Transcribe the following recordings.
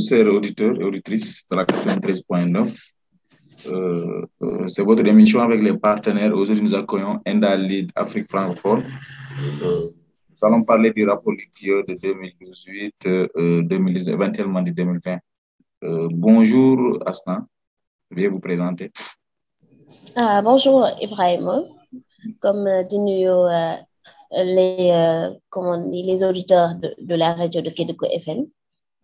chers auditeurs et auditrices de la 93.9. Euh, euh, c'est votre émission avec les partenaires. Aujourd'hui, nous accueillons Enda Lead Afrique francophone. Euh, nous allons parler du rapport lithieux de 2018, 2020, éventuellement de 2020. bonjour Asna, veuillez vous présenter. Ah, bonjour Ibrahim. Comme dit les, comment les auditeurs de, la radio de Kédougou FM,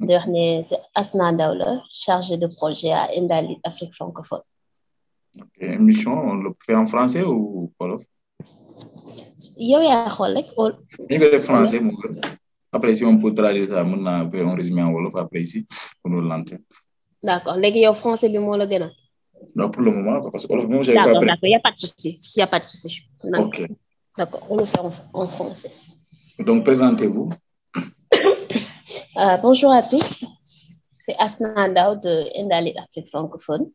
Dernier, c'est Asna Daoula, chargé de projet à Indali, Afrique francophone. Ok, émission, on le fait en français ou wolof? yow yaa xool rek. ñu ngi def français moo gën. Après, si on peut traduire ça, on a faire un résumé en wolof après ici, pour nous l'antenne. D'accord, léegi yow français bi moo la gën a. Non, pour le moment, parce que wolof moom, j'ai pas D'accord, d'accord, il n'y a pas de souci. Il n'y a pas de souci. Ok, D'accord, on le fait en français. donc présentez-vous. Euh, bonjour à tous. C'est Asna Ndao de Indali Afrique francophone.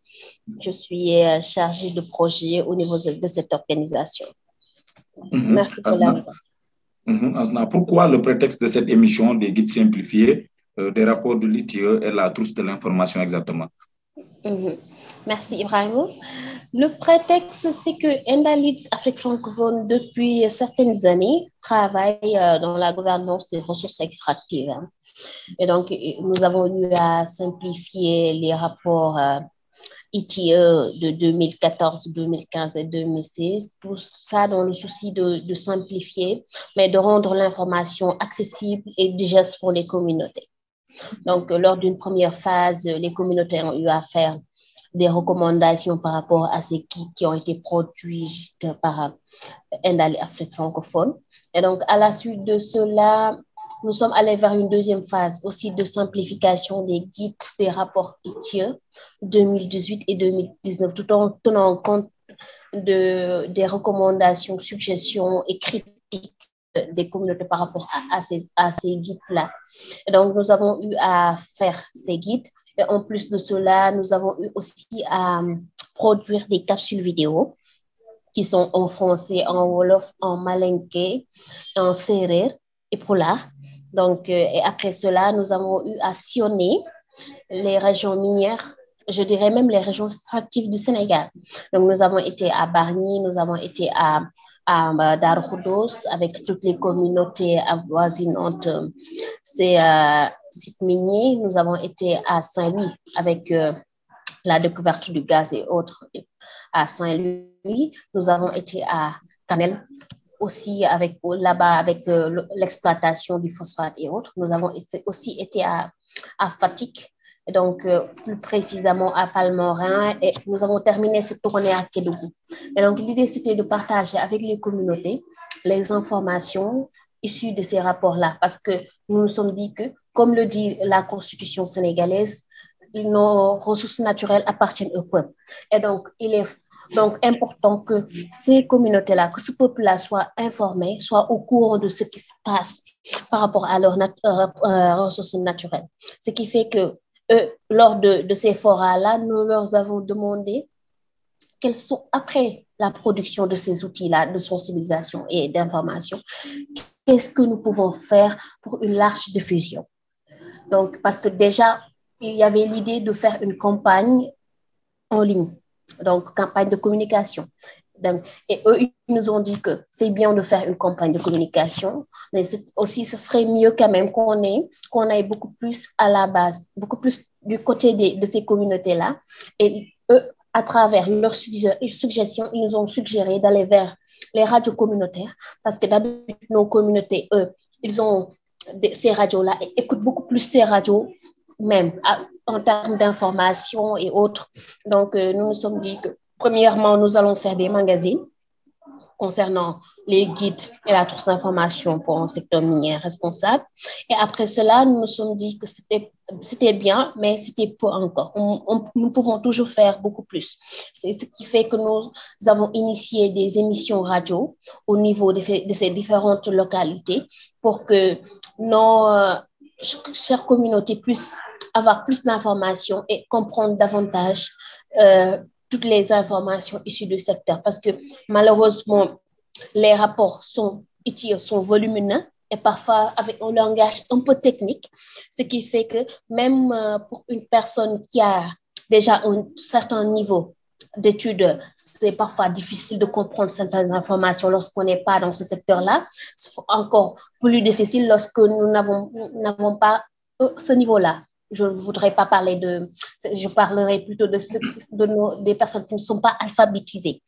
Je suis euh, chargée de projet au niveau de cette organisation. Mhm. Merci pour Asna. Mhm, Asna, pourquoi le prétexte de cette émission des guides simplifiés, euh, des rapports de l'ITIE et la trousse de l'information exactement? Mhm. Merci Ibrahim. Le prétexte, c'est que Endalit Afrique francophone, depuis certaines années, travaille dans la gouvernance des ressources extractives. hein. Et donc, nous avons eu à simplifier les rapports euh, ITIE de 2014, 2015 et 2016. Tout ça dans le souci de, de simplifier, mais de rendre l'information accessible et digeste pour les communautés. Donc, lors d'une première phase, les communautés ont eu à faire des recommandations par rapport à ces kits qui ont été produits par Endali Afrique francophone. Et donc, à la suite de cela, nous sommes allés vers une deuxième phase aussi de simplification des guides des rapports ITIE 2018 et 2019, tout en tenant compte de, des recommandations, suggestions et critiques des communautés par rapport à, ces, à ces guides-là. Donc, nous avons eu à faire ces guides. Et en plus de cela, nous avons eu aussi à euh, produire des capsules vidéo qui sont en français, en Wolof, en Malinké, en Serer et Poula. Donc, euh, et après cela, nous avons eu à sillonner les régions minières, je dirais même les régions extractives du Sénégal. Donc, nous avons été à Bargny, nous avons été à, à Dar Khoudoss avec toutes les communautés avoisinantes euh, ces euh, sites miniers. Nous avons été à Saint-Louis avec euh, la découverte du gaz et autres à Saint-Louis. Nous avons été à Canel aussi avec là-bas avec euh, l'exploitation du phosphate et autres. Nous avons aussi été à, à Fatik, et donc euh, plus précisément à Palmorin, et nous avons terminé cette tournée à Kédougou. Et donc l'idée c'était de partager avec les communautés les informations issues de ces rapports-là, parce que nous nous sommes dit que, comme le dit la Constitution sénégalaise, nos ressources naturelles appartiennent au peuple. Et donc, il est donc important que ces communautés-là, que ce peuple-là soit informé, soit au courant de ce qui se passe par rapport à leurs euh, euh, ressources naturelles. Ce qui fait que eux, lors de, de ces forats-là, nous leur avons demandé quels sont, après la production de ces outils-là de sensibilisation et d'information, qu'est-ce que nous pouvons faire pour une large diffusion. Donc, parce que déjà, il y avait l'idée de faire une campagne en ligne, donc campagne de communication. Et eux, ils nous ont dit que c'est bien de faire une campagne de communication, mais aussi, ce serait mieux quand même qu'on ait, qu'on aille beaucoup plus à la base, beaucoup plus du côté des- de ces communautés-là. Et eux, à travers leurs sugge- suggestions, ils nous ont suggéré d'aller vers les radios communautaires, parce que d'habitude, nos communautés, eux, ils ont ces radios-là écoutent beaucoup plus ces radios même en termes d'information et autres. Donc, euh, nous nous sommes dit que, premièrement, nous allons faire des magazines concernant les guides et la trousse d'information pour un secteur minier responsable. Et après cela, nous nous sommes dit que c'était bien, mais c'était peu encore. Nous pouvons toujours faire beaucoup plus. C'est ce qui fait que nous avons initié des émissions radio au niveau de, de ces différentes localités pour que nos euh, ch- chères communautés puissent avoir plus d'informations et comprendre davantage euh, toutes les informations issues du secteur. Parce que malheureusement, les rapports sont, sont volumineux et parfois avec un langage un peu technique, ce qui fait que même pour une personne qui a déjà un certain niveau d'études, c'est parfois difficile de comprendre certaines informations lorsqu'on n'est pas dans ce secteur-là. C'est encore plus difficile lorsque nous n'avons pas ce niveau-là. Je ne voudrais pas parler de, je parlerai plutôt de, de des personnes qui ne sont pas alphabétisées.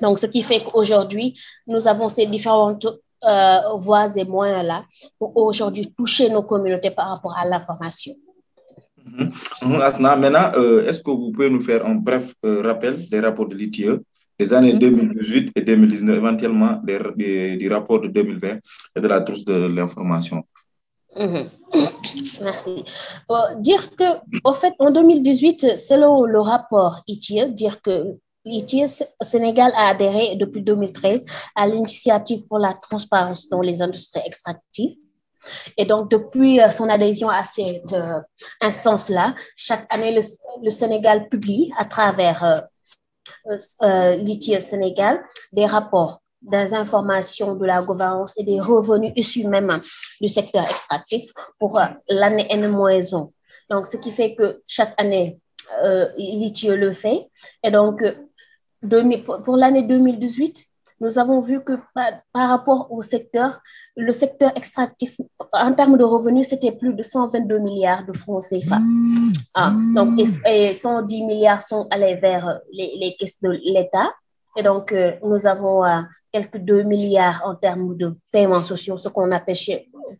Donc, ce qui fait qu'aujourd'hui, nous avons ces différentes euh, voix et moyens-là pour aujourd'hui toucher nos communautés par rapport à l'information. Mm Asna, maintenant, euh, est-ce que vous pouvez nous faire un bref euh, rappel des rapports de l'ITIE des années 2018 mhm. et 2019, éventuellement des, du rapport de 2020 et de la trousse de l'information? Mhm. Merci. dire que, au fait, en 2018, selon le rapport ITIE, dire que l'ITIE Sénégal a adhéré depuis 2013 à l'initiative pour la transparence dans les industries extractives. Et donc, depuis euh, son adhésion à cette euh, instance-là, chaque année, le, Sénégal publie à travers euh, euh l'ITIE Sénégal des rapports des informations de la gouvernance et des revenus issus même du secteur extractif pour l'année N-1. Donc, ce qui fait que chaque année, euh, l'ITIE le fait. Et donc, pour l'année 2018, nous avons vu que par, rapport au secteur, le secteur extractif, en termes de revenus, c'était plus de 122 milliards de francs CFA. Ah, donc, et, 110 milliards sont allés vers les, les caisses de l'État. Et donc, euh, nous avons euh, quelques 2 milliards en termes de paiements sociaux, ce qu'on appelle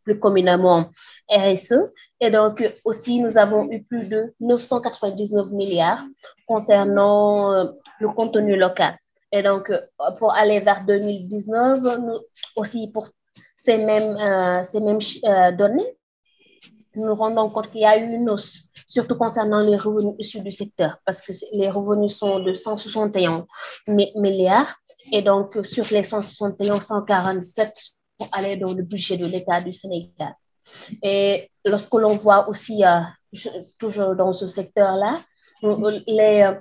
plus communément RSE. Et donc, aussi, nous avons eu plus de 999 milliards concernant euh, le contenu local. Et donc, euh, pour aller vers 2019, nous, aussi pour ces mêmes, euh, ces mêmes euh, données, nous nous rendons compte qu'il y a eu une hausse, surtout concernant les revenus issus du secteur, parce que les revenus sont de 161 milliards. Et donc, sur les 161, 147 pour aller dans le budget de l'État du Sénégal. Et lorsque l'on voit aussi, toujours dans ce secteur-là, les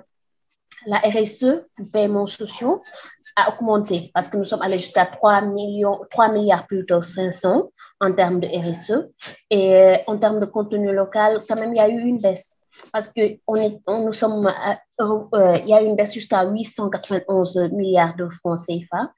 la RSE, le paiement sociaux, a augmenté parce que nous sommes allés jusqu'à 3, millions, 3 milliards plutôt 500 en termes de RSE. Et euh, en termes de contenu local, quand même, il y a eu une baisse parce que on est, nous sommes, euh, il y a eu une baisse jusqu'à 891 milliards de francs CFA.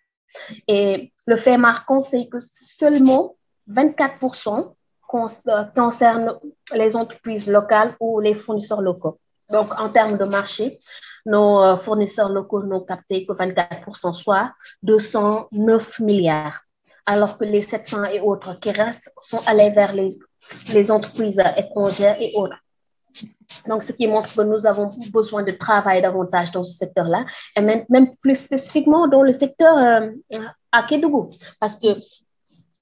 Et le fait marquant, c'est que seulement 24% euh, concerne les entreprises locales ou les fournisseurs locaux. Donc, en termes de marché, nos euh, fournisseurs locaux n'ont capté que 24%, soit 209 milliards, alors que les 700 et autres qui restent sont allés vers les, les entreprises étrangères et autres. Donc, ce qui montre que nous avons besoin de travailler davantage dans ce secteur-là, et même, plus spécifiquement dans le secteur euh, à Kédougou, parce que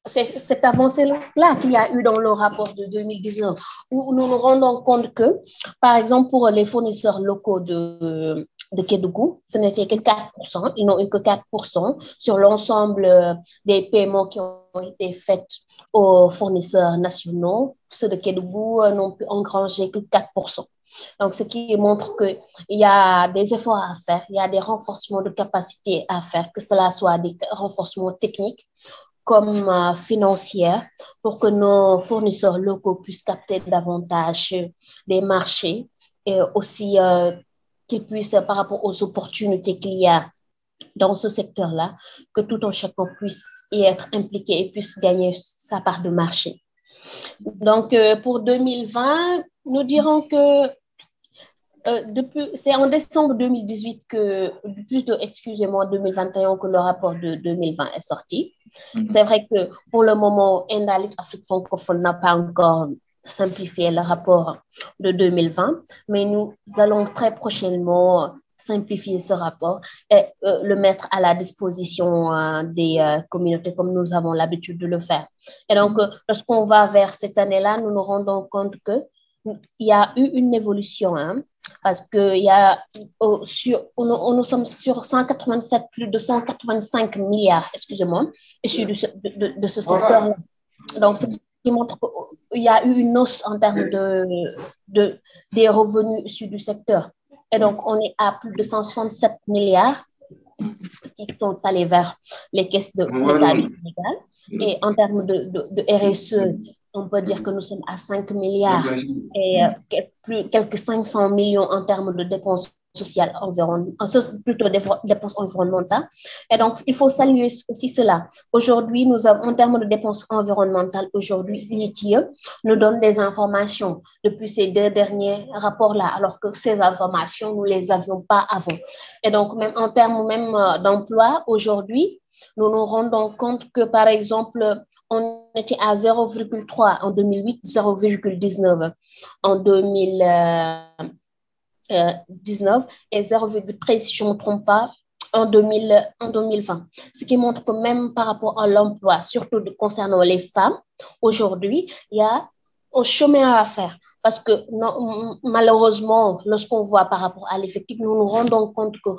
cette avancée-là qu'il y a eu dans le rapport de 2019, où nous nous rendons compte que, par exemple, pour les fournisseurs locaux de, de ce n'était que 4%, ils n'ont eu que 4% sur l'ensemble euh, des paiements qui ont été faits aux fournisseurs nationaux. Ceux de Kédougou euh, n'ont pu engranger que 4%. Donc, ce qui montre qu'il y a des efforts à faire, il y a des renforcements de capacité à faire, que cela soit des renforcements techniques comme euh, financière pour que nos fournisseurs locaux puissent capter davantage des marchés et aussi euh, qu'ils puissent, par rapport aux opportunités qu'il y a dans ce secteur-là, que tout un chacun puisse y être impliqué et puisse gagner sa part de marché. Donc, euh, pour 2020, nous dirons que depuis, c'est en décembre 2018 que, plutôt, excusez-moi, 2021 que le rapport de 2020 est sorti. Mhm. C'est vrai que pour le moment, Indalit Afrique francophone n'a pas encore simplifié le rapport de 2020, mais nous allons très prochainement simplifier ce rapport et euh, le mettre à la disposition euh, des euh, communautés comme nous avons l'habitude de le faire. Et donc, lorsqu'on va vers cette année-là, nous nous rendons compte que il y a eu une évolution. Hein, parce que y a, sur, nous sommes sur 187, plus de 185 milliards, excusez-moi, issus de, de, ce secteur-là. Donc, ce qui montre qu'il y a eu une hausse en termes de, de, des revenus issus du secteur. Et donc, on est à plus de 167 milliards qui sont allés vers les caisses de l'État du Sénégal. Et en termes de, de, RSE, on peut dire que nous sommes à 5 milliards et plus, quelques 500 millions en termes de dépenses sociales environnementales, plutôt dépenses environnementales. Et donc, il faut saluer aussi cela. Aujourd'hui, nous avons, en termes de dépenses environnementales, aujourd'hui, l'ITIE nous donne des informations depuis ces deux derniers rapports-là, alors que ces informations, nous ne les avions pas avant. Et donc, même en termes même euh, d'emploi, aujourd'hui, nous nous rendons compte que, par exemple, on était à 0,3 en 2008, 0,19 en 2019 euh, et 0,13, si je ne me trompe pas, en, 2000, en 2020. Ce qui montre que même par rapport à l'emploi, surtout concernant les femmes, aujourd'hui, il y a un chemin à faire. Parce que malheureusement, lorsqu'on voit par rapport à l'effectif, nous nous rendons compte que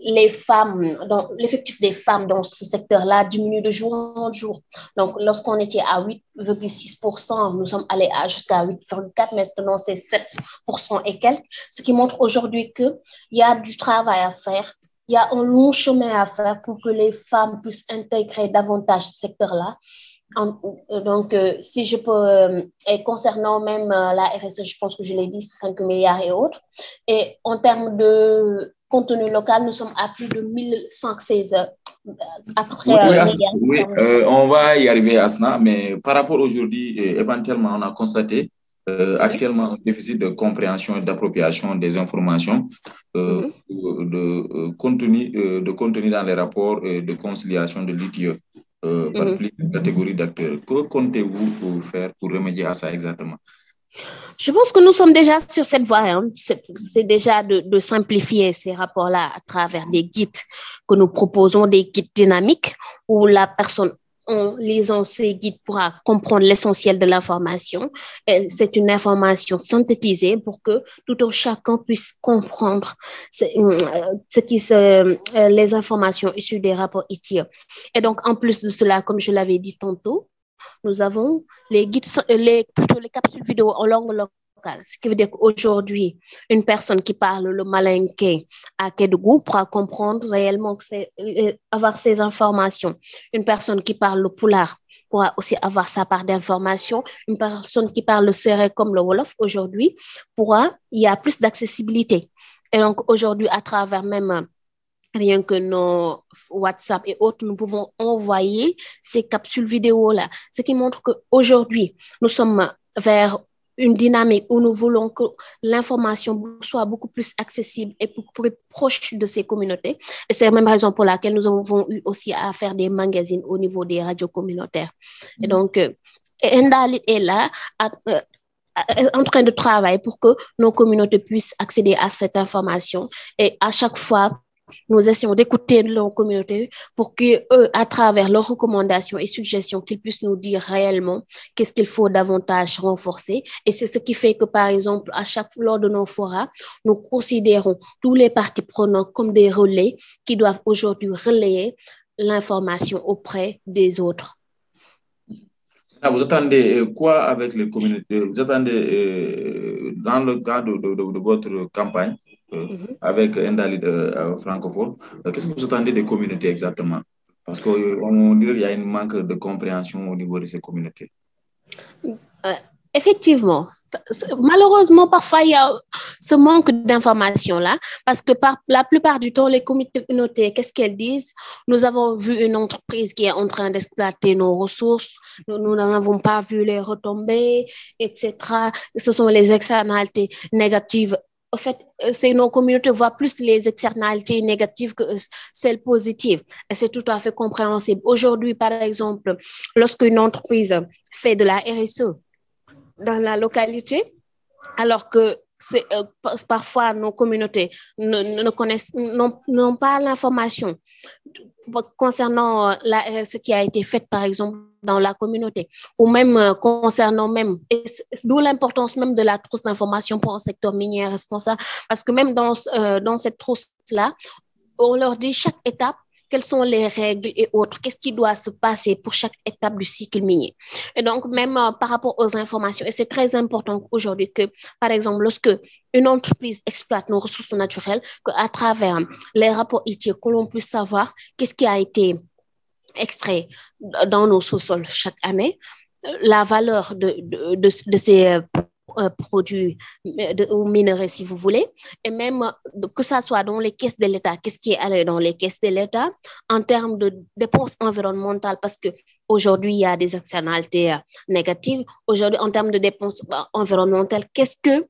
les femmes, l'effectif des femmes dans ce secteur-là diminue de jour en jour. Donc, lorsqu'on était à 8,6%, nous sommes allés jusqu'à 8,4%, maintenant c'est 7% et quelques, ce qui montre aujourd'hui qu'il y a du travail à faire il y a un long chemin à faire pour que les femmes puissent intégrer davantage ce secteur-là euh, donc, euh, si je peux, euh, et concernant même la RSE, je pense que je l'ai dit, 5 milliards et autres. Et en termes de contenu local, nous sommes à plus de 1116 après. Oui, on va y arriver, Asna, mais par rapport aujourd'hui, éventuellement, on a constaté actuellement un déficit de compréhension et d'appropriation des informations mm-hmm. de, contenu, de contenu dans les rapports de conciliation de l'ITIE euh, par mhm. plusieurs catégories d'acteurs. Que comptez-vous faire pour remédier à ça exactement? Je pense que nous sommes déjà sur cette voie. Hein. C'est déjà de, de, simplifier ces rapports-là à travers des guides que nous proposons, des guides dynamiques où la personne en lisant ces guides pourra comprendre l'essentiel de l'information. C'est une information synthétisée pour que tout un chacun puisse comprendre ce, euh, qui se, euh, les informations issues des rapports ITIA. Et donc, en plus de cela, comme je l'avais dit tantôt, nous avons les guides, les, plutôt les capsules vidéo en langue locale ce qui veut dire qu'aujourd'hui, une personne qui parle le malinqué à Kédougou pourra comprendre réellement, que euh, avoir ces informations. Une personne qui parle le poulard pourra aussi avoir sa part d'information. Une personne qui parle le serré comme le Wolof aujourd'hui pourra, il y a plus d'accessibilité. Et donc aujourd'hui, à travers même rien que nos WhatsApp et autres, nous pouvons envoyer ces capsules vidéo-là, ce qui montre qu'aujourd'hui, nous sommes vers une dynamique où nous voulons que l'information soit beaucoup plus accessible et plus proche de ces communautés. Et c'est la même raison pour laquelle nous avons eu aussi à faire des magazines au niveau des radios communautaires. Et mm. donc, euh, Endali est là, euh, en train de travailler pour que nos communautés puissent accéder à cette information. Et à chaque fois, nous essayons d'écouter nos communautés pour que eux, à travers leurs recommandations et suggestions, qu'ils puissent nous dire réellement qu'est-ce qu'il faut davantage renforcer. Et c'est ce qui fait que, par exemple, à chaque lors de nos forats, nous considérons tous les parties prenantes comme des relais qui doivent aujourd'hui relayer l'information auprès des autres. Ah, vous attendez euh, quoi avec les communautés? Vous attendez, euh, dans le cadre de votre campagne? Avec Endalid euh, francophone. Euh, qu'est-ce que vous attendez des communautés exactement? Parce qu'on dirait qu'il y a un manque de compréhension au niveau de ces communautés. Effectivement, malheureusement, parfois, il y a ce manque d'informations-là, parce que par, la plupart du temps, les communautés, qu'est-ce qu'elles disent? Nous avons vu une entreprise qui est en train d'exploiter nos ressources, nous n'avons pas vu les retombées, etc. Ce sont les externalités négatives en fait, euh, c'est nos communautés voient plus les externalités négatives que celles positives. Et c'est tout à fait compréhensible. Aujourd'hui, par exemple, lorsqu'une entreprise fait de la RSE dans la localité, alors que euh, parfois nos communautés ne, connaissent, n'ont pas l'information concernant euh, la RSE qui a été faite, par exemple, dans la communauté, ou même euh, concernant même, d'où l'importance même de la trousse d'information pour un secteur minier responsable, parce que même dans, euh, dans cette trousse-là, on leur dit chaque étape, quelles sont les règles et autres, qu'est-ce qui doit se passer pour chaque étape du cycle minier? Et donc, même euh, par rapport aux informations, et c'est très important aujourd'hui que, par exemple, lorsque une entreprise exploite nos ressources naturelles, qu'à travers les rapports ITIE, que l'on puisse savoir qu'est-ce qui a été extraits dans nos sous-sols chaque année, la valeur de, de, de, de ces produits ou minerais, si vous voulez, et même que ça soit dans les caisses de l'État, qu'est-ce qui est allé dans les caisses de l'État en termes de dépenses environnementales, parce que aujourd'hui il y a des externalités négatives. Aujourd'hui, en termes de dépenses environnementales, qu'est-ce que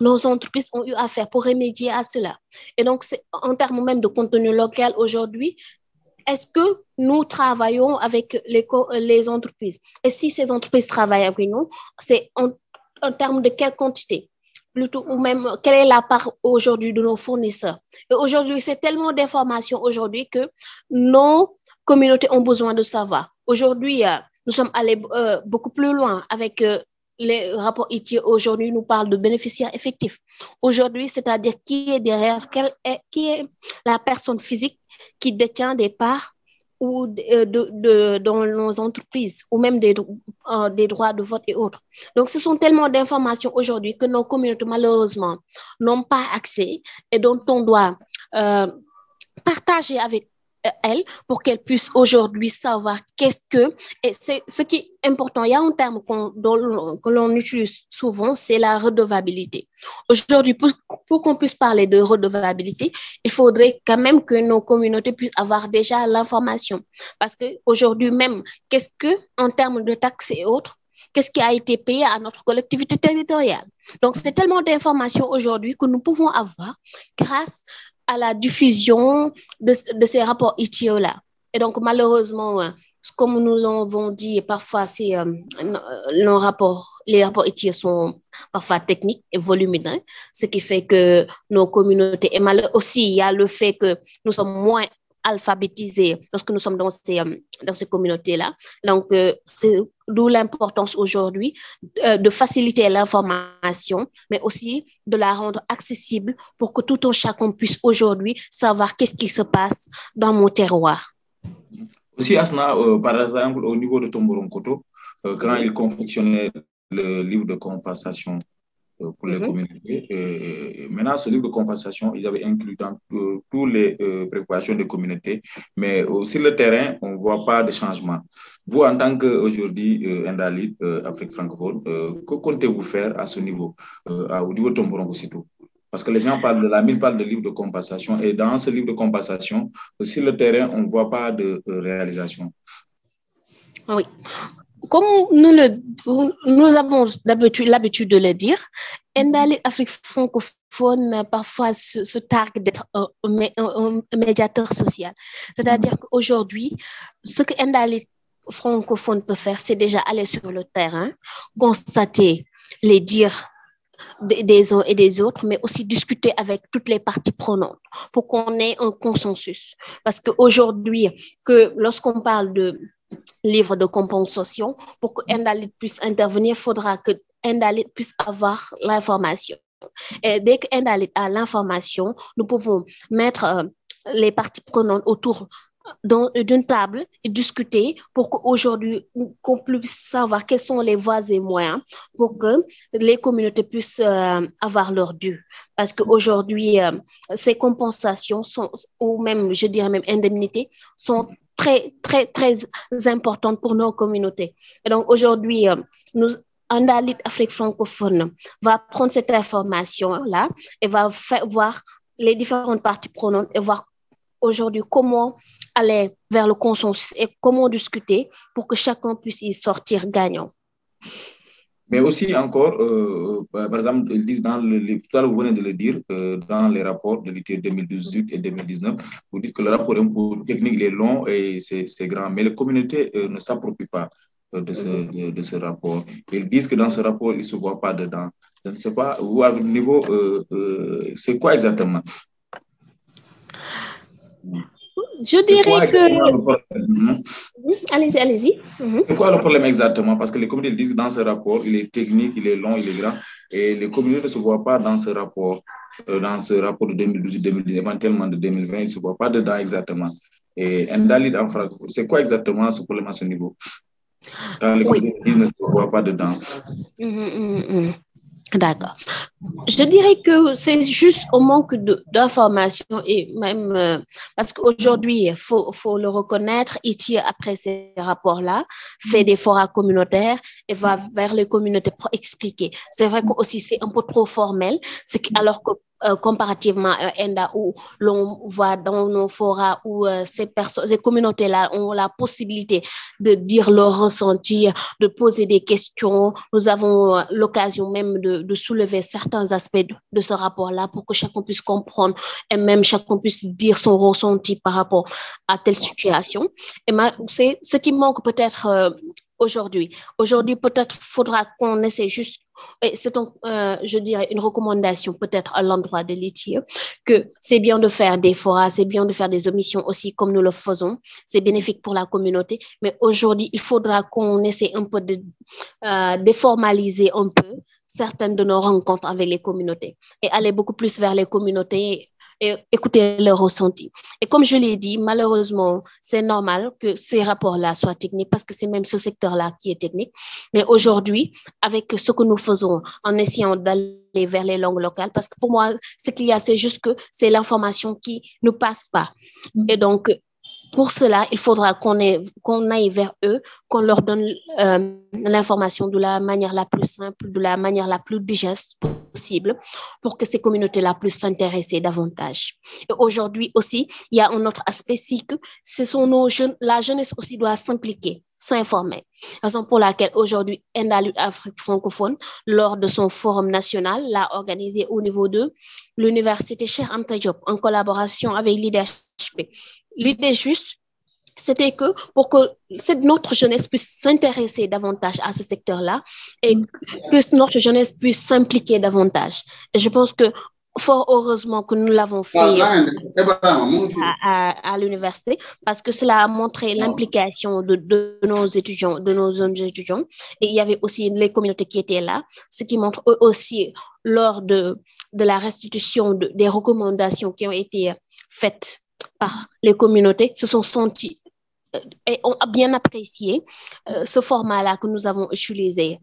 nos entreprises ont eu à faire pour remédier à cela? Et donc, en termes même de contenu local aujourd'hui, est-ce que nous travaillons avec les, les entreprises? Et si ces entreprises travaillent avec nous, c'est en en termes de quelle quantité plutôt ou même quelle est la part aujourd'hui de nos fournisseurs. Et aujourd'hui, c'est tellement d'informations aujourd'hui que nos communautés ont besoin de savoir. Aujourd'hui, nous sommes allés euh, beaucoup plus loin avec euh, les rapports ITIE. Aujourd'hui, nous parlent de bénéficiaires effectifs. Aujourd'hui, c'est-à-dire qui est derrière, quelle est, qui est la personne physique qui détient des parts ou de, de, de, dans nos entreprises ou même des, euh, des droits de vote et autres. Donc, ce sont tellement d'informations aujourd'hui que nos communautés, malheureusement, n'ont pas accès et dont on doit euh, partager avec elles pour qu'elles puissent aujourd'hui savoir qu'est-ce que, et c'est ce qui est important, il y a un terme que l'on utilise souvent, c'est la redevabilité. Aujourd'hui, pour, pour qu'on puisse parler de redevabilité, il faudrait quand même que nos communautés puissent avoir déjà l'information. Parce qu'aujourd'hui même, qu'est-ce que, en termes de taxes et autres, qu'est-ce qui a été payé à notre collectivité territoriale? Donc, c'est tellement d'informations aujourd'hui que nous pouvons avoir grâce à la diffusion de, ces rapports ITO-là. Et donc, malheureusement, comme nous l'avons dit, parfois, c'est, euh, nos rapports, les rapports ITO sont parfois techniques et volumineux, ce qui fait que nos communautés, et mal, aussi, il y a le fait que nous sommes moins alphabétisés lorsque nous sommes dans ces, dans ces communautés-là. Donc, euh, c'est d'où l'importance aujourd'hui euh, de faciliter l'information, mais aussi de la rendre accessible pour que tout un chacun puisse aujourd'hui savoir qu'est-ce qui se passe dans mon terroir. Aussi, Asna, euh, par exemple, au niveau de Tomboronkoto, euh, quand il confectionnait le livre de compensation pour mm -hmm. les communautés. Et maintenant, ce livre de compensation, ils avaient inclus dans euh, toutes les euh, préoccupations des communautés, mais euh, sur le terrain, on ne voit pas de changement. Vous, en tant qu'aujourd'hui Indalite, Afrique francophone, que comptez-vous faire à ce niveau, au niveau de Tomboron aussitôt parce que les gens parlent de la mine, parlent de livre de compensation, et dans ce livre de compensation, sur le terrain, on ne voit pas de réalisation. Oui, comme nous, le, nous avons l'habitude de le dire, Endali Afrique francophone parfois se, se targue d'être un, un, un, médiateur social. C'est-à-dire qu'aujourd'hui, ce que Endali francophone peut faire, c'est déjà aller sur le terrain, constater les dires des uns et des autres, mais aussi discuter avec toutes les parties prenantes pour qu'on ait un consensus. Parce qu'aujourd'hui, que lorsqu'on parle de livre de compensation, pour que Indalit puisse intervenir, il faudra que Indalit puisse avoir l'information. Et dès que Indalit a l'information, nous pouvons mettre euh, les parties prenantes autour d'une table et discuter pour qu'aujourd'hui, qu'on puisse savoir quelles sont les voies et moyens pour que les communautés puissent euh, avoir leur dû. Parce qu'aujourd'hui, euh, ces compensations sont, ou même, je dirais même indemnités, sont très, très, très importante pour nos communautés. Et donc, aujourd'hui, euh, nous, Andalit Afrique francophone va prendre cette information-là et va faire, voir les différentes parties prenantes et voir aujourd'hui comment aller vers le consensus et comment discuter pour que chacun puisse y sortir gagnant. Mais aussi encore, euh, par exemple, ils disent dans le, tout à l'heure, vous venez de le dire, euh, dans les rapports de l'été 2018 et 2019, vous dites que le rapport technique, il est long et c'est grand, mais les communautés euh, ne s'approprient pas de ce, de, de, ce rapport. Ils disent que dans ce rapport, ils ne se voient pas dedans. Je ne sais pas, vous, à votre niveau, c'est quoi exactement? Je dirais que. Allez-y, allez-y. Mm -hmm. C'est quoi le problème exactement? Parce que les communautés disent que dans ce rapport, il est technique, il est long, il est grand, et les communautés ne se voient pas dans ce rapport, euh, dans ce rapport de 2012-2010, éventuellement de 2020, ils ne se voient pas dedans exactement. Et Indalid en c'est quoi exactement ce problème à ce niveau? Quand les oui. communautés ne se voient pas dedans. Mm -hmm. D'accord. Je dirais que c'est juste au manque d'informations et même euh, parce qu'aujourd'hui, il faut, faut, le reconnaître, ITI, après ces rapports-là, fait des forats communautaires et va vers les communautés pour expliquer. C'est vrai que aussi c'est un peu trop formel, alors que euh, comparativement à ENDA où l'on voit dans nos forats où euh, ces personnes, ces communautés-là ont la possibilité de dire leur ressenti, de poser des questions. Nous avons euh, l'occasion même de, de, soulever certains aspects de, ce rapport-là pour que chacun puisse comprendre et même chacun puisse dire son ressenti par rapport à telle situation. Et c'est ce qui manque peut-être aujourd'hui. Aujourd'hui, peut-être faudra qu'on essaie juste, c'est euh, je dirais une recommandation peut-être à l'endroit de l'ITIE, que c'est bien de faire des forats, c'est bien de faire des omissions aussi comme nous le faisons, c'est bénéfique pour la communauté, mais aujourd'hui, il faudra qu'on essaie un peu de euh, déformaliser un peu certaines de nos rencontres avec les communautés et aller beaucoup plus vers les communautés et écouter leurs ressentis. Et comme je l'ai dit, malheureusement, c'est normal que ces rapports-là soient techniques parce que c'est même ce secteur-là qui est technique. Mais aujourd'hui, avec ce que nous faisons en essayant d'aller vers les langues locales, parce que pour moi, ce qu'il y a, c'est juste que c'est l'information qui ne passe pas. Et donc, pour cela, il faudra qu'on aille vers eux, qu'on leur donne euh, l'information de la manière la plus simple, de la manière la plus digeste possible, pour que ces communautés-là puissent s'intéresser davantage. Aujourd'hui aussi, il y a un autre aspect, c'est que ce sont nos jeunes, la jeunesse aussi doit s'impliquer s'informer. Raison pour laquelle aujourd'hui, Endalut Afrique francophone, lors de son forum national, l'a organisé au niveau de l'université Cheikh Anta Diop en collaboration avec l'IDHP. L'idée juste, c'était que pour que cette, notre jeunesse puisse s'intéresser davantage à ce secteur-là et que notre jeunesse puisse s'impliquer davantage. Et je pense que fort heureusement que nous l'avons fait à, à, l'université parce que cela a montré l'implication de, de, nos étudiants, de nos jeunes étudiants. Et il y avait aussi les communautés qui étaient là, ce qui montre eux aussi lors de, de la restitution de, des recommandations qui ont été faites par les communautés, se sont sentis euh, et ont bien apprécié euh, ce format-là que nous avons utilisé.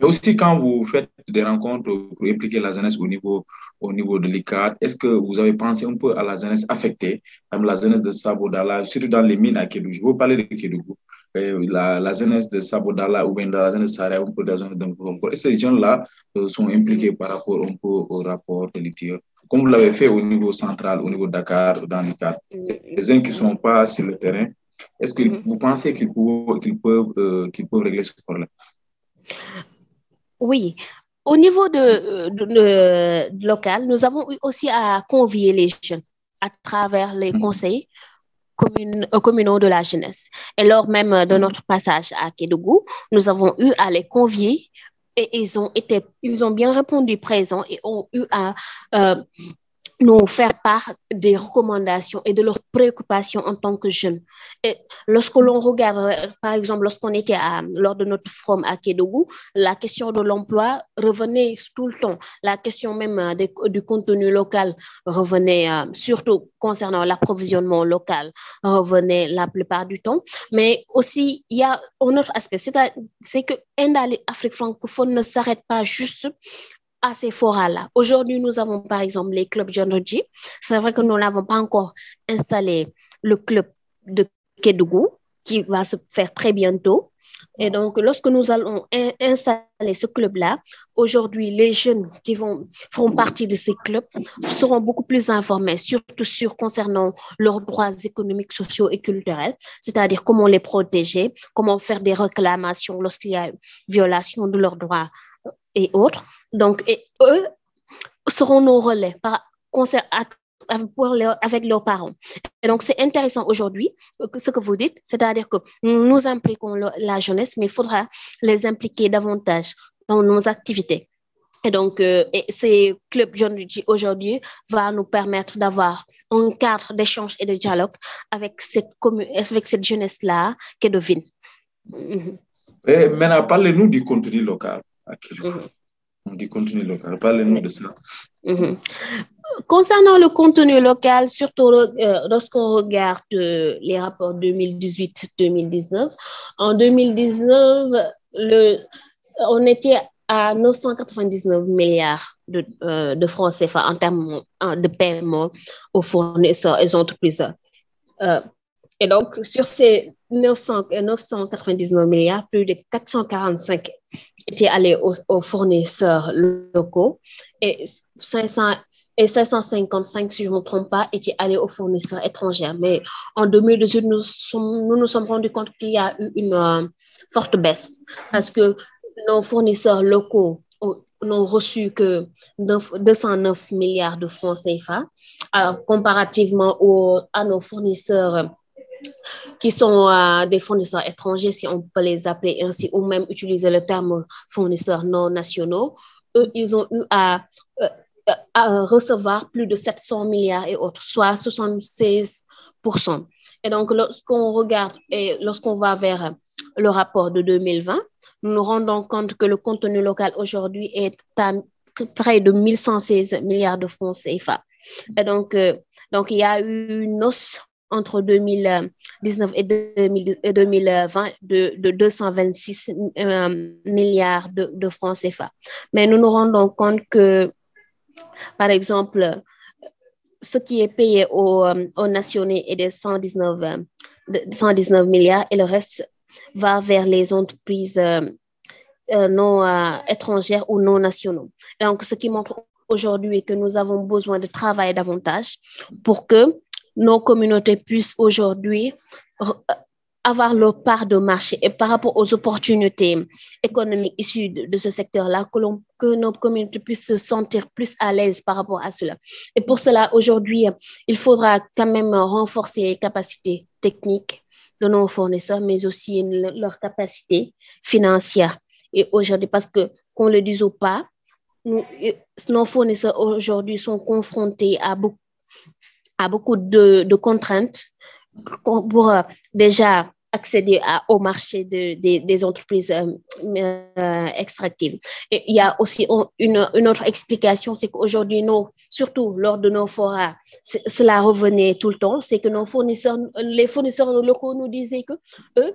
Mais aussi, quand vous faites des rencontres pour impliquer la jeunesse au niveau, au niveau de l'ICAD, est-ce que vous avez pensé un peu à la jeunesse affectée, comme la jeunesse de Sabodala, surtout dans les mines à Kédougou? Je veux parler de Kédougou. Euh, la, la, jeunesse de Sabodala ou bien de la jeunesse de Saraya, un peu de la zone de que ces gens-là sont impliqués par rapport un peu au rapport de l'ITIE? Comme vous l'avez fait au niveau central, au niveau de Dakar, dans les cadres. Les gens qui ne sont pas sur le terrain, est-ce que mm-hmm. vous pensez qu'ils peuvent, qu'ils peuvent, euh, qu'ils peuvent régler ce problème? Oui. Au niveau de, de, local, nous avons eu aussi à convier les jeunes à travers les mm-hmm. conseils euh, communaux de la jeunesse. Et lors même de notre passage à Kédougou, nous avons eu à les convier et ils ont été, ils ont bien répondu présent et ont eu à euh, nous faire part des recommandations et de leurs préoccupations en tant que jeunes. Et lorsque l'on regarde, par exemple, lorsqu'on était à, lors de notre forum à Kédougou, la question de l'emploi revenait tout le temps. La question même euh, du contenu local revenait, euh, surtout concernant l'approvisionnement local, revenait la plupart du temps. Mais aussi, il y a un autre aspect, c'est que Afrique francophone ne s'arrête pas juste à ces forats-là. Aujourd'hui, nous avons par exemple les clubs John C'est vrai que nous n'avons pas encore installé le club de Kédougou qui va se faire très bientôt. Et donc, lorsque nous allons installer ce club-là, aujourd'hui, les jeunes qui vont, feront partie de ces clubs seront beaucoup plus informés, surtout sur concernant leurs droits économiques, sociaux et culturels, c'est-à-dire comment les protéger, comment faire des réclamations lorsqu'il y a violation de leurs droits et autres. Donc, et eux seront nos relais par, avec leurs parents. Et donc, c'est intéressant aujourd'hui ce que vous dites, c'est-à-dire que nous impliquons la jeunesse, mais il faudra les impliquer davantage dans nos activités. Et donc, euh, et ces clubs aujourd'hui va nous permettre d'avoir un cadre d'échange et de dialogue avec cette, avec cette jeunesse-là qui est de Vine. Mm Maintenant, parlez-nous du contenu local. Du contenu local. Parlez-nous de ça. Mhm. Concernant le contenu local, surtout euh, lorsqu'on regarde euh, les rapports 2018-2019, en 2019, le, on était à 999 milliards de, de francs CFA en termes de paiement aux fournisseurs et aux entreprises. et donc, sur ces 900, 999 milliards, plus de 445 étaient allés aux, fournisseurs locaux et 500 et 555, si je ne me trompe pas, étaient allés aux fournisseurs étrangers. Mais en 2018, nous nous, nous sommes rendus compte qu'il y a eu une euh, forte baisse parce que nos fournisseurs locaux n'ont reçu que 209 milliards de francs CFA, euh, comparativement à nos fournisseurs qui sont euh, des fournisseurs étrangers, si on peut les appeler ainsi, ou même utiliser le terme fournisseurs non nationaux. Eux, ils ont eu à, euh, à recevoir plus de 700 milliards et autres, soit 76 Et donc, lorsqu'on regarde et lorsqu'on va vers le rapport de 2020, nous nous rendons compte que le contenu local aujourd'hui est à près de 1116 milliards de francs CFA. Et donc, euh, donc il y a eu une hausse entre 2019 et 2020 de, de 226 euh, milliards de, francs CFA. Mais nous nous rendons compte que, par exemple, ce qui est payé aux, aux nationaux est de 119, 119 milliards et le reste va vers les entreprises euh, euh, non étrangères ou non nationaux. Donc, ce qui montre aujourd'hui que nous avons besoin de travailler davantage pour que nos communautés puissent aujourd'hui avoir leur part de marché et par rapport aux opportunités économiques issues de, ce secteur-là, que, que, nos communautés puissent se sentir plus à l'aise par rapport à cela. Et pour cela, aujourd'hui, il faudra quand même renforcer les capacités techniques de nos fournisseurs, mais aussi leur capacité financière. Et aujourd'hui, parce que, qu'on le dise ou pas, nos fournisseurs aujourd'hui sont confrontés à beaucoup a beaucoup de, contraintes pour déjà accéder à, au marché de, des entreprises euh, euh, extractives. Il y a aussi une, autre explication, c'est qu'aujourd'hui, nous, surtout lors de nos forats, cela revenait tout le temps, c'est que nos fournisseurs, les fournisseurs locaux nous disaient que eux,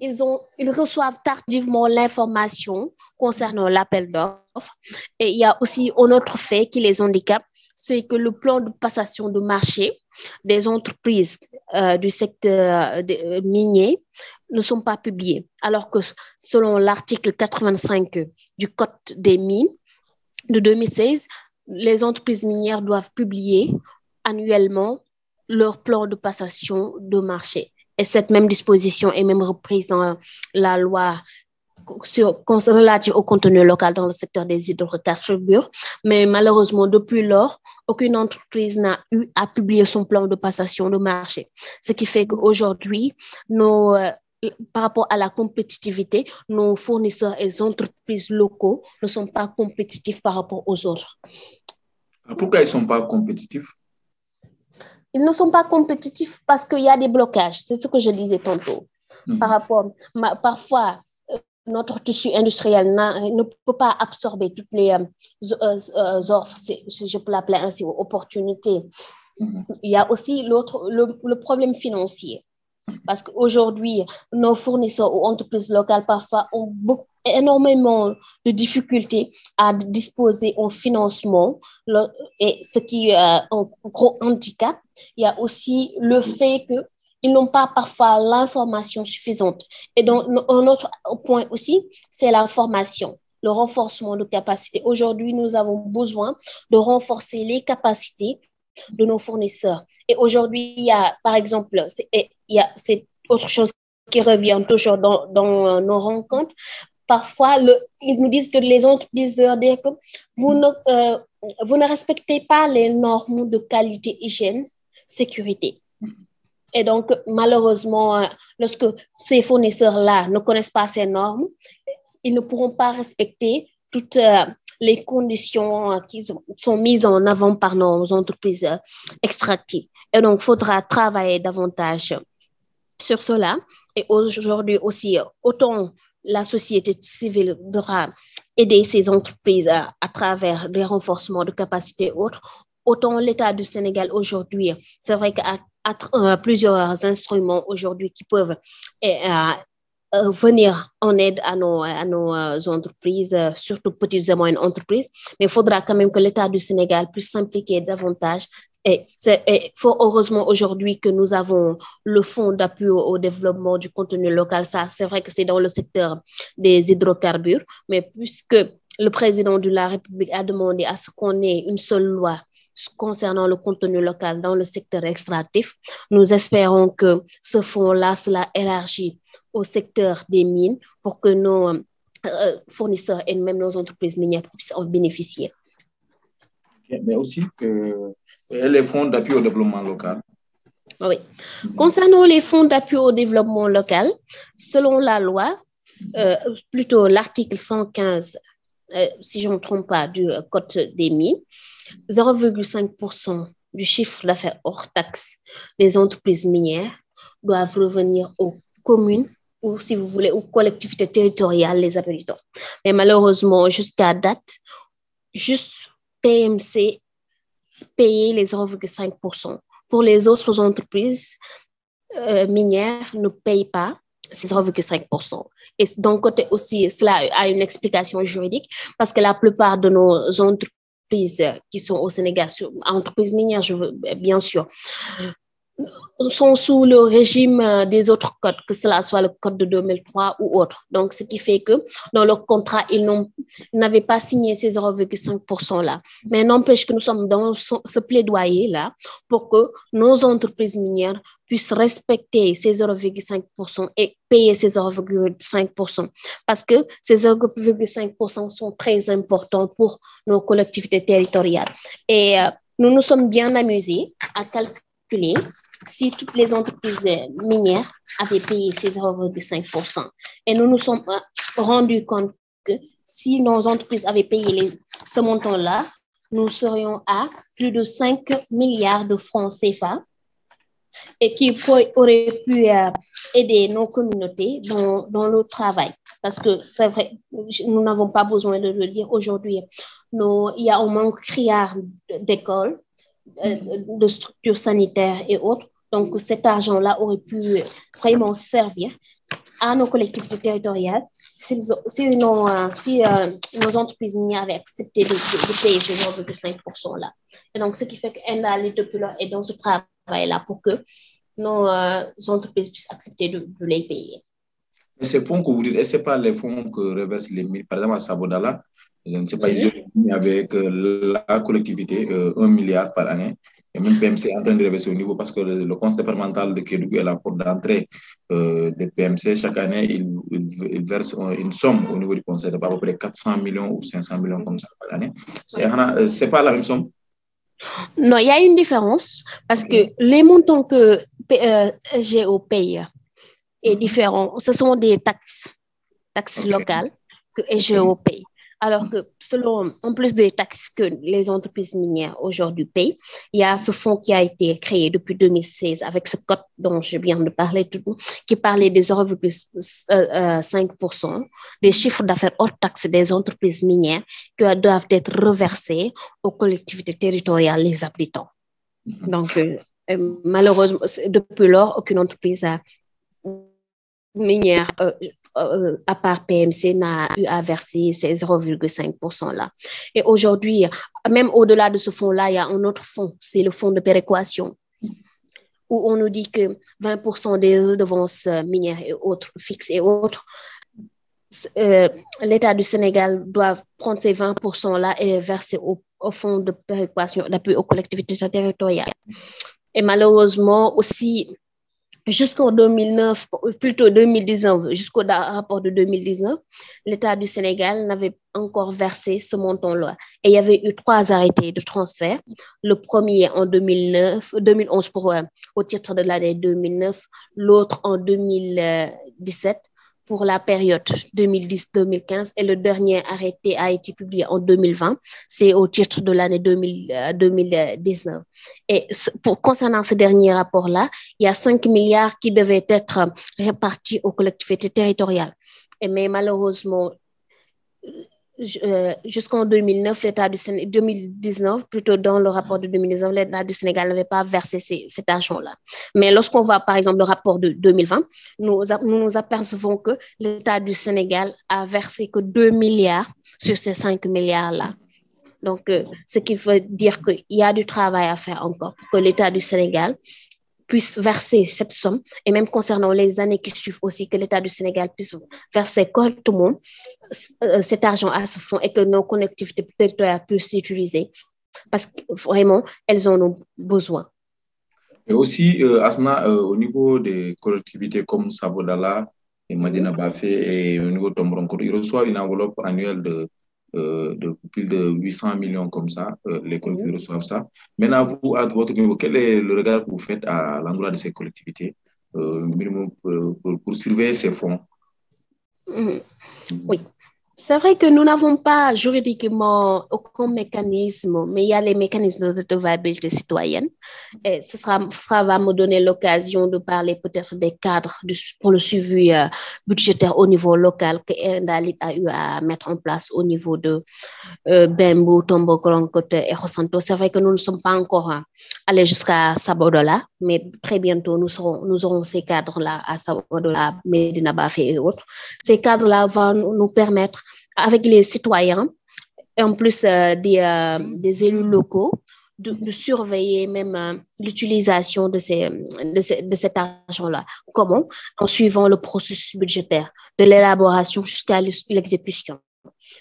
ils, ils reçoivent tardivement l'information concernant l'appel d'offres. Et il y a aussi un autre fait qui les handicape, c'est que le plan de passation de marché des entreprises euh, du secteur euh, minier ne sont pas publiés, alors que selon l'article 85 du Code des mines de 2016, les entreprises minières doivent publier annuellement leur plan de passation de marché. Et cette même disposition est même reprise dans la loi sur, relative au contenu local dans le secteur des hydrocarbures. Mais malheureusement, depuis lors, aucune entreprise n'a eu à publier son plan de passation de marché. Ce qui fait qu'aujourd'hui, nos, euh, par rapport à la compétitivité, nos fournisseurs et entreprises locaux ne sont pas compétitifs par rapport aux autres. Pourquoi ils ne sont pas compétitifs? Ils ne sont pas compétitifs parce qu'il y a des blocages. C'est ce que je disais tantôt. Mhm. Par rapport, parfois, notre tissu industriel ne peut pas absorber toutes les euh, euh, euh, offres, si je peux l'appeler ainsi, opportunités. Mm-hmm. Il y a aussi l'autre, le, problème financier. Parce qu'aujourd'hui, nos fournisseurs ou entreprises locales parfois ont énormément de difficultés à disposer en financement, et ce qui est un gros handicap. Il y a aussi le fait que ils n'ont pas parfois l'information suffisante. Et donc, un autre point aussi, c'est la formation, le renforcement de capacités. Aujourd'hui, nous avons besoin de renforcer les capacités de nos fournisseurs. Et aujourd'hui, il y a, par exemple, il y a, c'est autre chose qui revient toujours dans, dans nos rencontres. Parfois, ils nous disent que les entreprises leur disent que euh, vous ne respectez pas les normes de qualité, hygiène, sécurité. Et donc, malheureusement, euh, lorsque ces fournisseurs-là ne connaissent pas ces normes, ils ne pourront pas respecter toutes euh, les conditions euh, qui sont mises en avant par nos entreprises extractives. Et donc, il faudra travailler davantage sur cela. Et aujourd'hui aussi, autant la société civile devra aider ces entreprises à, travers des renforcements de capacités autres, autant l'État du Sénégal aujourd'hui, c'est vrai qu'à euh, plusieurs instruments aujourd'hui qui peuvent euh, euh, venir en aide à nos, entreprises, surtout petites et moyennes entreprises, mais il faudra quand même que l'État du Sénégal puisse s'impliquer davantage. Et fort heureusement aujourd'hui que nous avons le fonds d'appui au, au, développement du contenu local. Ça, c'est vrai que c'est dans le secteur des hydrocarbures, mais puisque le président de la République a demandé à ce qu'on ait une seule loi concernant le contenu local dans le secteur extractif, nous espérons que ce fonds-là sera élargi au secteur des mines pour que nos euh, fournisseurs et même nos entreprises minières puissent en bénéficier. Mais aussi que les fonds d'appui au développement local. Oui. Concernant les fonds d'appui au développement local, selon la loi, euh, plutôt l'article 115, euh, si je ne me trompe pas, du Code des mines, 0,5% du chiffre d'affaires hors taxe des entreprises minières doivent revenir aux communes ou, si vous voulez, aux collectivités territoriales, les habitants. Mais malheureusement, jusqu'à date, juste PMC paye les 0,5%. Pour les autres entreprises euh, minières, ne payent pas ces 0,5%. Et d'un côté aussi, cela a une explication juridique parce que la plupart de nos entreprises qui sont au Sénégal, entreprises minières, bien sûr, sont sous le régime des autres codes, que cela soit le code de 2003 ou autre. Donc, ce qui fait que dans leur contrat, ils n'avaient pas signé ces 0,5%-là. Mais n'empêche que nous sommes dans ce plaidoyer-là pour que nos entreprises minières puissent respecter ces 0,5% et payer ces 0,5%. Parce que ces 0,5% sont très importants pour nos collectivités territoriales. Et euh, nous nous sommes bien amusés à calculer si toutes les entreprises minières avaient payé ces 0,5%. Et nous nous sommes rendus compte que si nos entreprises avaient payé ce montant-là, nous serions à plus de 5 milliards de francs CFA et qui aurait pu euh, aider nos communautés dans, dans le travail. Parce que c'est vrai, nous n'avons pas besoin de le dire aujourd'hui. Il y a un manque criard d'écoles, euh, de structures sanitaires et autres. Donc, cet argent-là aurait pu vraiment servir à nos collectivités territoriales si, si, nos, si euh, nos entreprises minières avaient accepté de, de, de payer ce 0,5%-là. Et donc, ce qui fait qu'Endali, depuis là, est dans ce travail-là pour que nos euh, entreprises puissent accepter de, les payer. Mais ces fonds que vous dites, ce n'est pas les fonds que reversent les par exemple à Sabodala, je ne sais pas, ont avec euh, la collectivité euh, un milliard par année. Et même PMC est en train de reverser au niveau parce que le, le conseil départemental de Kédougou est la porte d'entrée euh, de PMC. Chaque année, il, il, il, verse une somme au niveau du conseil de à peu près 400 millions ou 500 millions comme ça par année. C'est n'est pas la même somme Non, il y a une différence parce que les montants que SGO paye est différent. Ce sont des taxes, taxes okay. locales que SGO paye. Alors que selon, en plus des taxes que les entreprises minières aujourd'hui payent, il y a ce fonds qui a été créé depuis 2016 avec ce code dont je viens de parler, qui parlait des 0,5% des chiffres d'affaires hors taxes des entreprises minières qui doivent être reversés aux collectivités territoriales, les habitants. Donc, euh, malheureusement, depuis lors, aucune entreprise minière euh, euh, à part PMC, n'a eu à verser ces 0,5% là. Et aujourd'hui, même au-delà de ce fonds-là, il y a un autre fonds, c'est le fonds de péréquation, où on nous dit que 20% des redevances minières et autres, fixes et autres, euh, l'État du Sénégal doit prendre ces 20%-là et verser au, au fonds de péréquation d'appui aux collectivités territoriales. Et malheureusement aussi, jusqu'en 2009, plutôt 2019, jusqu'au rapport de 2019, l'État du Sénégal n'avait encore versé ce montant-là. Et il y avait eu trois arrêtés de transfert. Le premier en 2009, 2011 pour, euh, au titre de l'année 2009, l'autre en 2017 pour la période 2010-2015 et le dernier arrêté a été publié en 2020. C'est au titre de l'année 2019. Et pour, concernant ce dernier rapport-là, il y a 5 milliards qui devaient être répartis aux collectivités territoriales. Et mais malheureusement, euh, jusqu'en 2009, l'État du Sénégal, 2019, plutôt dans le rapport de 2019, l'État du Sénégal n'avait pas versé cet argent-là. Mais lorsqu'on voit, par exemple, le rapport de 2020, nous, nous nous apercevons que l'État du Sénégal a versé que 2 milliards sur ces 5 milliards-là. Donc, euh, ce qui veut dire qu'il y a du travail à faire encore pour que l'État du Sénégal puisse verser cette somme, et même concernant les années qui suivent aussi, que l'État du Sénégal puisse verser correctement euh, cet argent à ce fonds et que nos collectivités territoriales puissent s'utiliser parce que vraiment, elles en ont besoin. Et aussi, euh, Asna, euh, au niveau des collectivités comme Sabodala et Madina. Bafé et au niveau de Tombronko, ils reçoivent une enveloppe annuelle de euh, de plus de 800 millions comme ça, euh, les collectivités reçoivent ça. Maintenant, vous, à votre niveau, quel est le regard que vous faites à l'endroit de ces collectivités euh, pour, pour, surveiller ces fonds? Mm-hmm. Oui, c'est vrai que nous n'avons pas juridiquement aucun mécanisme, mais il y a les mécanismes de redevabilité citoyenne. Et ce sera, sera va me donner l'occasion de parler peut-être des cadres pour le suivi euh, budgétaire au niveau local que Endalit a eu à mettre en place au niveau de euh, Bembo, Tombo, et Rosanto. C'est vrai que nous ne sommes pas encore euh, allés jusqu'à Sabodola, mais très bientôt nous, serons, nous aurons ces cadres-là à Sabodola, Medina Bafé et autres. Ces cadres-là vont nous permettre avec les citoyens, et en plus euh, des, euh, des, élus locaux, de, surveiller même euh, l'utilisation de, cet argent-là. Comment? En suivant le processus budgétaire, de l'élaboration jusqu'à l'exécution.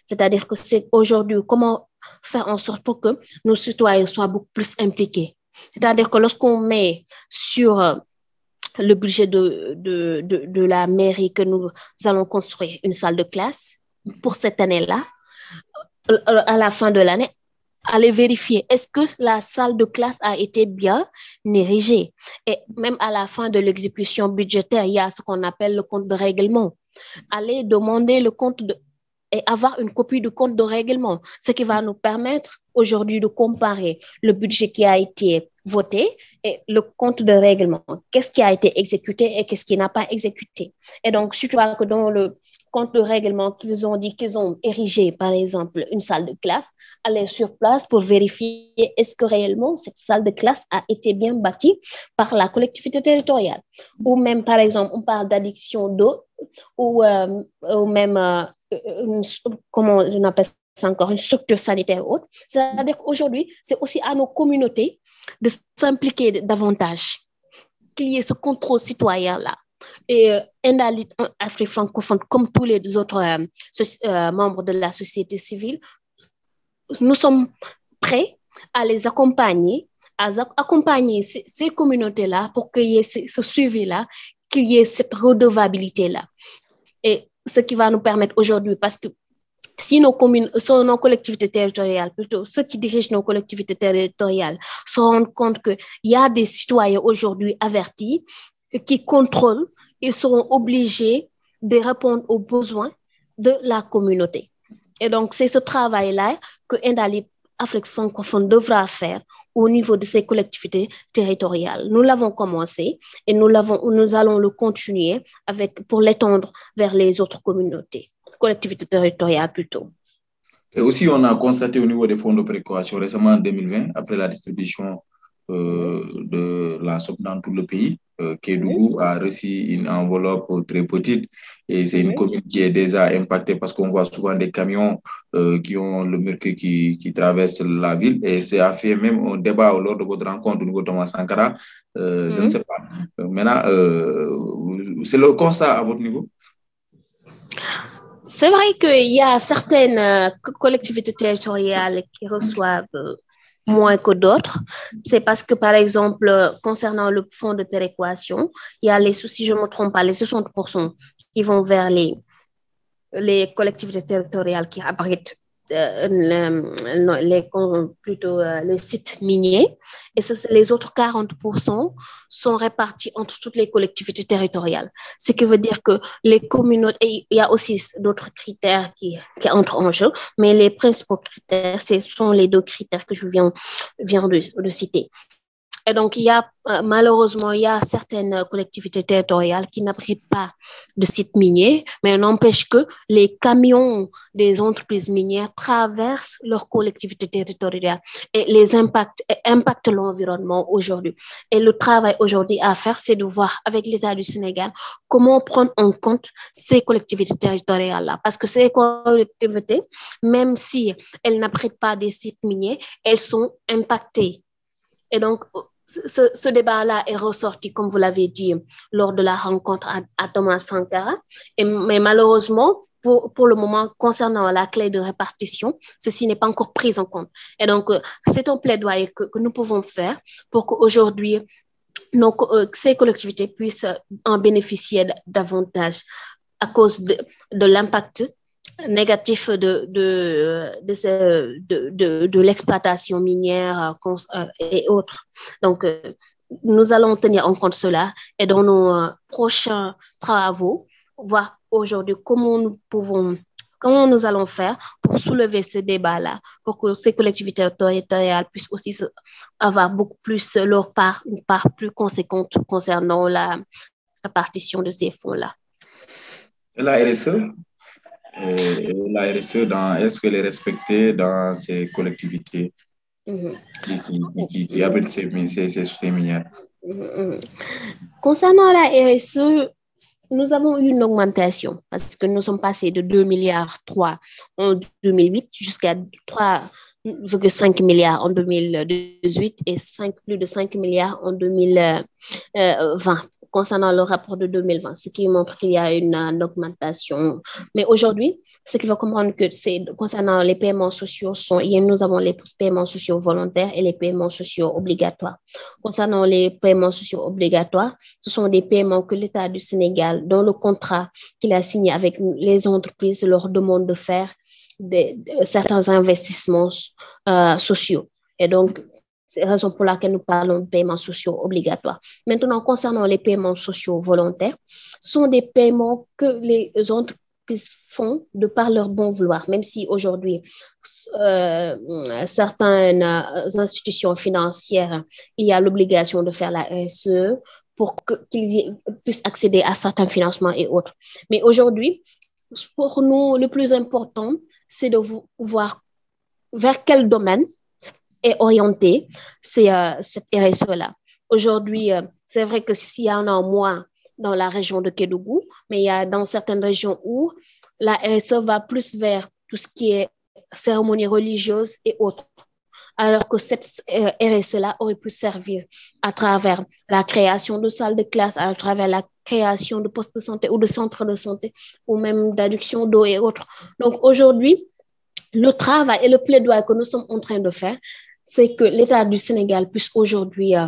C'est-à-dire que c'est aujourd'hui comment faire en sorte pour que nos citoyens soient beaucoup plus impliqués. C'est-à-dire que lorsqu'on met sur le budget de, la mairie que nous allons construire une salle de classe, pour cette année-là, euh, à la fin de l'année, aller vérifier est-ce que la salle de classe a été bien érigée? Et même à la fin de l'exécution budgétaire, il y a ce qu'on appelle le compte de règlement. Aller demander le compte de, et avoir une copie du compte de règlement, ce qui va nous permettre aujourd'hui de comparer le budget qui a été voté et le compte de règlement. Qu'est-ce qui a été exécuté et qu'est-ce qui n'a pas exécuté? Et donc, si tu vois que dans le compte de règlement qu'ils ont dit qu'ils ont érigé, par exemple, une salle de classe, aller sur place pour vérifier est-ce que réellement cette salle de classe a été bien bâtie par la collectivité territoriale. Ou même, par exemple, on parle d'addiction d'eau ou, euh, même, euh, comment on appelle ça encore, une structure sanitaire haute. C'est-à-dire qu'aujourd'hui, c'est aussi à nos communautés de s'impliquer davantage, qu'il y ait ce contrôle citoyen-là et euh, Indalit Afrique francophone, comme tous les autres euh, euh, membres de la société civile, nous sommes prêts à les accompagner, à accompagner ces, communautés-là pour qu'il y ait ce, suivi-là, qu'il y ait cette redevabilité-là. Et ce qui va nous permettre aujourd'hui, parce que si nos communes, nos collectivités territoriales, plutôt ceux qui dirigent nos collectivités territoriales, se rendent compte qu'il y a des citoyens aujourd'hui avertis qui contrôlent, ils seront obligés de répondre aux besoins de la communauté. Et donc, c'est ce travail-là que Indali Afrique francophone devra faire au niveau de ses collectivités territoriales. Nous l'avons commencé et nous, nous allons le continuer avec, pour l'étendre vers les autres communautés, collectivités territoriales plutôt. Et aussi, on a constaté au niveau des fonds de précaution récemment en 2020, après la distribution euh, de la dans tout le pays. Euh, Kédougou a reçu une enveloppe très petite. Et c'est une commune qui est déjà impactée parce qu'on voit souvent des camions euh, qui ont le mercure qui, qui traverse la ville. Et ça a fait même un débat lors de votre rencontre au niveau de Thomas Sankara. Je ne sais pas. maintenant, c'est le constat à votre niveau. C'est vrai qu'il y a certaines collectivités territoriales qui reçoivent moins que d'autres. C'est parce que, par exemple, concernant le fonds de péréquation, il y a les soucis, je ne me trompe pas, les 60% qui vont vers les, les collectivités territoriales qui abritent euh, les, plutôt euh, les sites miniers. Et les autres 40% sont répartis entre toutes les collectivités territoriales. Ce qui veut dire que les communautés, il y a aussi d'autres critères qui, qui, entrent en jeu, mais les principaux critères, ce sont les deux critères que je viens, de citer. Et donc, il y a euh, malheureusement, il y a certaines collectivités territoriales qui n'abritent pas de sites miniers, mais n'empêche que les camions des entreprises minières traversent leur collectivité territoriale et les impacts, impactent l'environnement aujourd'hui. Et le travail aujourd'hui à faire, c'est de voir avec l'État du Sénégal comment prendre en compte ces collectivités territoriales-là. Parce que ces collectivités, même si elles n'abritent pas des sites miniers, elles sont impactées. Et donc, ce, débat-là est ressorti, comme vous l'avez dit, lors de la rencontre à, Thomas Sankara. Mais malheureusement, pour, le moment, concernant la clé de répartition, ceci n'est pas encore pris en compte. Et donc, euh, c'est un plaidoyer que, nous pouvons faire pour qu'aujourd'hui, donc, euh, ces collectivités puissent en bénéficier davantage à cause de l'impact négatif de, de, de, de, l'exploitation minière euh, et autres. Donc, euh, nous allons tenir en compte cela et dans nos euh, prochains travaux, voir aujourd'hui comment nous pouvons, comment nous allons faire pour soulever ce débat-là, pour que ces collectivités territoriales puissent aussi avoir beaucoup plus leur part, une part plus conséquente concernant la répartition de ces fonds-là. La RSE, et la RSE, est-ce qu'elle est respectée dans ces collectivités? Mm -hmm. qui, qui, abritent ces, ces, ces minières mm-hmm. Concernant la RSE, nous avons eu une augmentation parce que nous sommes passés de 2 milliards 3 en 2008 jusqu'à 3,5 milliards en 2018 et 5, plus de 5 milliards en 2020 concernant le rapport de 2020, ce qui montre qu'il y a une, une augmentation. Mais aujourd'hui, ce qu'il faut comprendre que c'est concernant les paiements sociaux, nous avons les paiements sociaux volontaires et les paiements sociaux obligatoires. Concernant les paiements sociaux obligatoires, ce sont des paiements que l'État du Sénégal, dans le contrat qu'il a signé avec les entreprises, leur demande de faire certains investissements euh, sociaux. Et donc, raison pour laquelle nous parlons de paiements sociaux obligatoires. Maintenant, concernant les paiements sociaux volontaires, ce sont des paiements que les entreprises font de par leur bon vouloir, même si aujourd'hui, euh, certaines institutions financières, il y a l'obligation de faire la RSE pour qu'ils puissent accéder à certains financements et autres. Mais aujourd'hui, pour nous, le plus important, c'est de voir vers quel domaine est orienté, c'est euh, cette RSE-là. Aujourd'hui, euh, c'est vrai que s'il y en a moins dans la région de Kédougou, mais il y a dans certaines régions où la RSE va plus vers tout ce qui est cérémonie religieuse et autres. Alors que cette euh, RSE-là aurait pu servir à travers la création de salles de classe, à travers la création de postes de santé ou de centres de santé, ou même d'adduction d'eau et autres. Donc aujourd'hui, le travail et le plaidoyer que nous sommes en train de faire, c'est que l'État du Sénégal puisse aujourd'hui euh,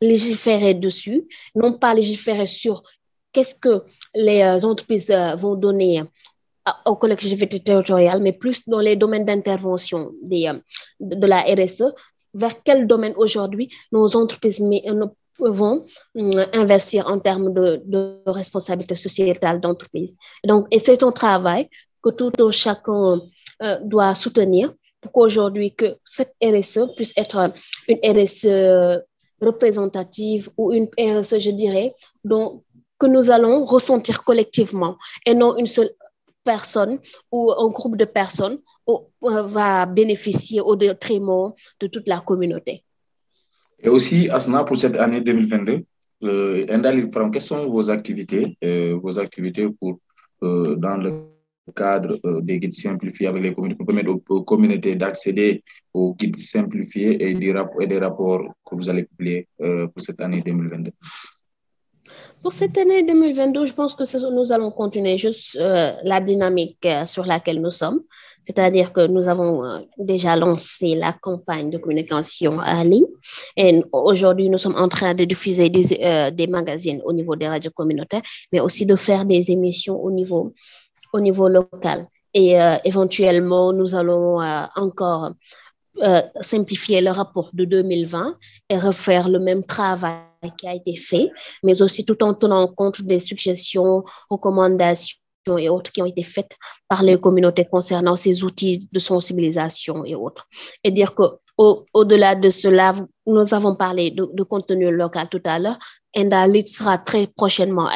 légiférer dessus, non pas légiférer sur qu'est-ce que les euh, entreprises euh, vont donner aux collectivités territoriales, mais plus dans les domaines d'intervention de, de la RSE, vers quel domaine aujourd'hui nos entreprises pouvons investir en termes de, responsabilité sociétale d'entreprise? Donc, et c'est un travail que tout un chacun euh, doit soutenir pour qu'aujourd'hui que cette RSE puisse être une RSE représentative ou une RSE, je dirais, donc, que nous allons ressentir collectivement et non une seule personne ou un groupe de personnes va bénéficier au détriment de toute la communauté. Et aussi, Asna, pour cette année 2022, euh, quelles sont vos activités, euh, vos activités pour, euh, dans le cadre euh, des guides simplifiés avec les communautés, pour permettre aux, communautés d'accéder aux guides simplifiés et des, rapports, que vous allez publier euh, pour cette année 2022 Pour cette année 2022, je pense que nous allons continuer juste euh, la dynamique sur laquelle nous sommes, c'est-à-dire que nous avons déjà lancé la campagne de communication en ligne. Et aujourd'hui, nous sommes en train de diffuser des magazines au niveau des radios communautaires, mais aussi de faire des émissions au niveau au niveau local. Et euh, éventuellement, nous allons euh, encore euh, simplifier le rapport de 2020 et refaire le même travail qui a été fait, mais aussi tout en tenant compte des suggestions, recommandations et autres qui ont été faites par les communautés concernant ces outils de sensibilisation et autres. Et dire que au-delà de cela, nous avons parlé de, de contenu local tout à l'heure. Enda Lead sera très prochainement